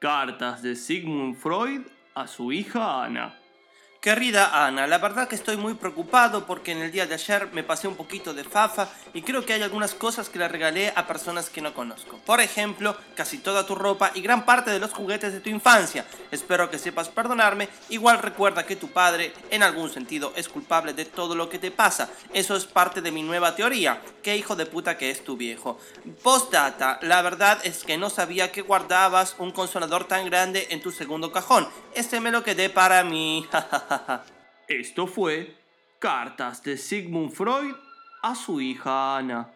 Cartas de Sigmund Freud a su hija Ana. Querida Ana, la verdad que estoy muy preocupado porque en el día de ayer me pasé un poquito de fafa y creo que hay algunas cosas que le regalé a personas que no conozco. Por ejemplo, casi toda tu ropa y gran parte de los juguetes de tu infancia. Espero que sepas perdonarme. Igual recuerda que tu padre, en algún sentido, es culpable de todo lo que te pasa. Eso es parte de mi nueva teoría. Qué hijo de puta que es tu viejo. Postdata, la verdad es que no sabía que guardabas un consolador tan grande en tu segundo cajón. Este me lo quedé para mí. Esto fue Cartas de Sigmund Freud a su hija Ana.